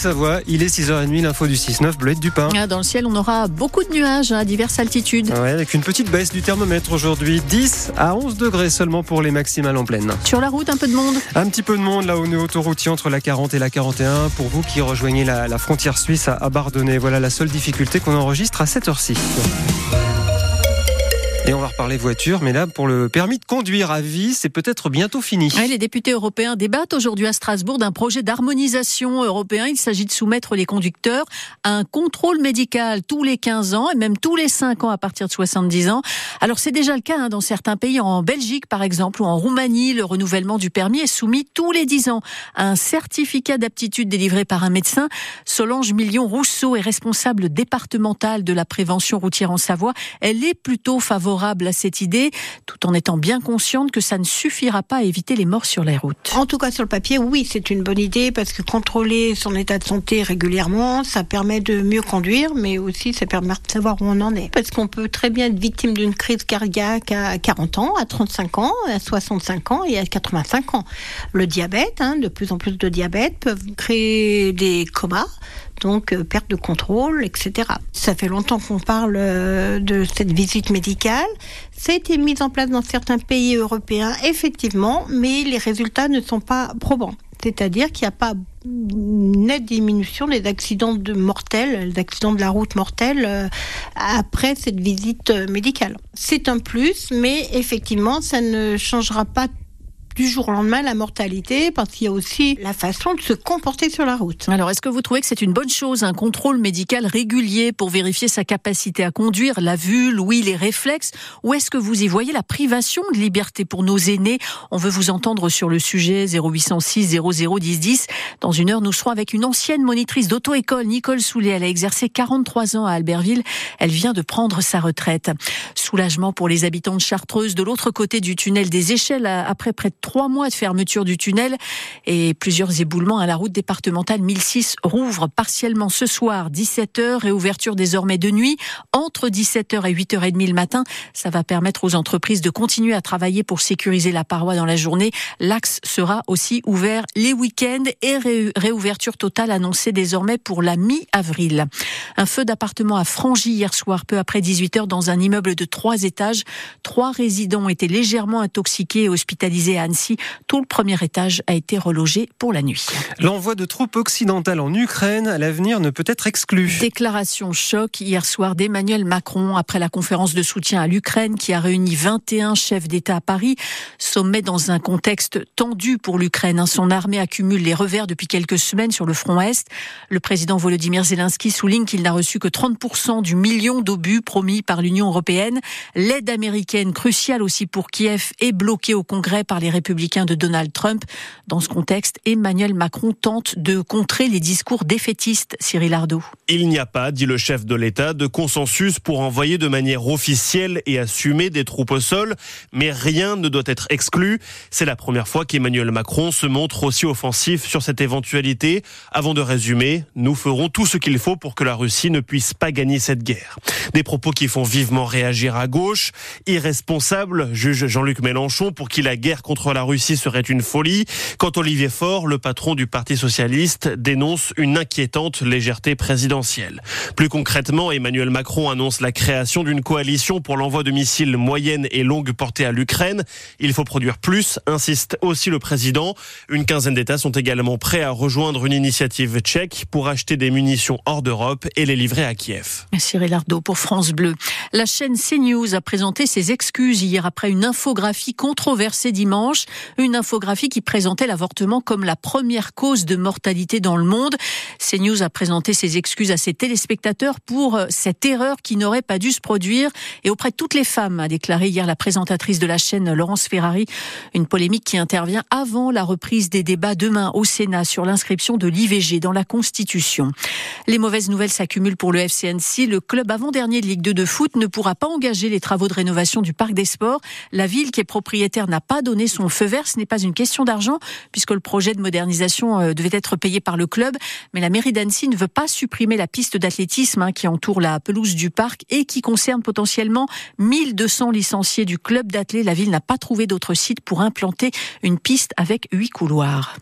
Savoie, il est 6h30, l'info du 6-9, Bleuette du Pain. Ah, Dans le ciel, on aura beaucoup de nuages à diverses altitudes. Ouais, avec une petite baisse du thermomètre aujourd'hui, 10 à 11 degrés seulement pour les maximales en pleine. Sur la route, un peu de monde. Un petit peu de monde là au nœud autoroutier entre la 40 et la 41 pour vous qui rejoignez la, la frontière suisse à, à Bardonnay. Voilà la seule difficulté qu'on enregistre à cette heure-ci. Et on va reparler voiture, mais là, pour le permis de conduire à vie, c'est peut-être bientôt fini. Ouais, les députés européens débattent aujourd'hui à Strasbourg d'un projet d'harmonisation européen. Il s'agit de soumettre les conducteurs à un contrôle médical tous les 15 ans et même tous les 5 ans à partir de 70 ans. Alors c'est déjà le cas hein, dans certains pays, en Belgique par exemple ou en Roumanie, le renouvellement du permis est soumis tous les 10 ans à un certificat d'aptitude délivré par un médecin. Solange Million-Rousseau est responsable départementale de la prévention routière en Savoie. Elle est plutôt favorable à cette idée, tout en étant bien consciente que ça ne suffira pas à éviter les morts sur les routes. En tout cas, sur le papier, oui, c'est une bonne idée parce que contrôler son état de santé régulièrement, ça permet de mieux conduire, mais aussi ça permet de savoir où on en est. Parce qu'on peut très bien être victime d'une crise cardiaque à 40 ans, à 35 ans, à 65 ans et à 85 ans. Le diabète, hein, de plus en plus de diabète, peuvent créer des comas donc euh, perte de contrôle, etc. Ça fait longtemps qu'on parle euh, de cette visite médicale. Ça a été mis en place dans certains pays européens, effectivement, mais les résultats ne sont pas probants. C'est-à-dire qu'il n'y a pas une nette diminution des accidents de mortels, des accidents de la route mortels euh, après cette visite médicale. C'est un plus, mais effectivement, ça ne changera pas du jour au lendemain la mortalité parce qu'il y a aussi la façon de se comporter sur la route. Alors, est-ce que vous trouvez que c'est une bonne chose, un contrôle médical régulier pour vérifier sa capacité à conduire, la vue, l'ouïe, les réflexes Ou est-ce que vous y voyez la privation de liberté pour nos aînés? On veut vous entendre sur le sujet 0806 00 10 10. Dans une heure, nous serons avec une ancienne monitrice d'auto-école, Nicole Soulet. Elle a exercé 43 ans à Albertville. Elle vient de prendre sa retraite. Soulagement pour les habitants de Chartreuse, de l'autre côté du tunnel des échelles, après près de trois mois de fermeture du tunnel et plusieurs éboulements à la route départementale 1006 rouvre partiellement ce soir 17h réouverture désormais de nuit entre 17h et 8h30 le matin. Ça va permettre aux entreprises de continuer à travailler pour sécuriser la paroi dans la journée. L'axe sera aussi ouvert les week-ends et réouverture totale annoncée désormais pour la mi-avril. Un feu d'appartement a franchi hier soir peu après 18h dans un immeuble de trois étages. Trois résidents étaient légèrement intoxiqués et hospitalisés à Annecy. Tout le premier étage a été relogé pour la nuit. L'envoi de troupes occidentales en Ukraine à l'avenir ne peut être exclu. Déclaration choc hier soir d'Emmanuel Macron après la conférence de soutien à l'Ukraine qui a réuni 21 chefs d'État à Paris. Sommet dans un contexte tendu pour l'Ukraine. Son armée accumule les revers depuis quelques semaines sur le front Est. Le président Volodymyr Zelensky souligne qu'il n'a reçu que 30% du million d'obus promis par l'Union européenne. L'aide américaine, cruciale aussi pour Kiev, est bloquée au Congrès par les républicains de Donald Trump. Dans ce contexte, Emmanuel Macron tente de contrer les discours défaitistes, Cyril Ardo. Il n'y a pas, dit le chef de l'État, de consensus pour envoyer de manière officielle et assumée des troupes au sol, mais rien ne doit être exclu. C'est la première fois qu'Emmanuel Macron se montre aussi offensif sur cette éventualité. Avant de résumer, nous ferons tout ce qu'il faut pour que la Russie ne puisse pas gagner cette guerre. Des propos qui font vivement réagir à gauche. Irresponsable, juge Jean-Luc Mélenchon, pour qui la guerre contre la Russie serait une folie. Quand Olivier Faure, le patron du Parti socialiste, dénonce une inquiétante légèreté présidentielle. Plus concrètement, Emmanuel Macron annonce la création d'une coalition pour l'envoi de missiles moyenne et longue portée à l'Ukraine. Il faut produire plus, insiste aussi le président. Une quinzaine d'États sont également prêts à rejoindre une initiative tchèque pour acheter des munitions hors d'Europe et les livrer à Kiev. Cyril Ardo pour France Bleu. La chaîne CNews a présenté ses excuses hier après une infographie controversée dimanche. Une infographie qui présentait l'avortement comme la première cause de mortalité dans le monde. CNews a présenté ses excuses à ses téléspectateurs pour euh, cette erreur qui n'aurait pas dû se produire et auprès de toutes les femmes, a déclaré hier la présentatrice de la chaîne Laurence Ferrari. Une polémique qui intervient avant la reprise des débats demain au Sénat sur l'inscription de l'IVG dans la Constitution. Les mauvaises nouvelles s'accumulent pour le FCNC. Le club avant-dernier de Ligue 2 de foot ne pourra pas engager les travaux de rénovation du parc des sports. La ville qui est propriétaire n'a pas donné son feu vert. Ce n'est pas une question d'argent puisque le projet de modernisation euh, devait être payé par le club. Mais la mairie d'Annecy ne veut pas supprimer la piste d'athlétisme hein, qui entoure la pelouse du parc et qui concerne potentiellement 1200 licenciés du club d'athlé. La ville n'a pas trouvé d'autre site pour implanter une piste avec huit couloirs.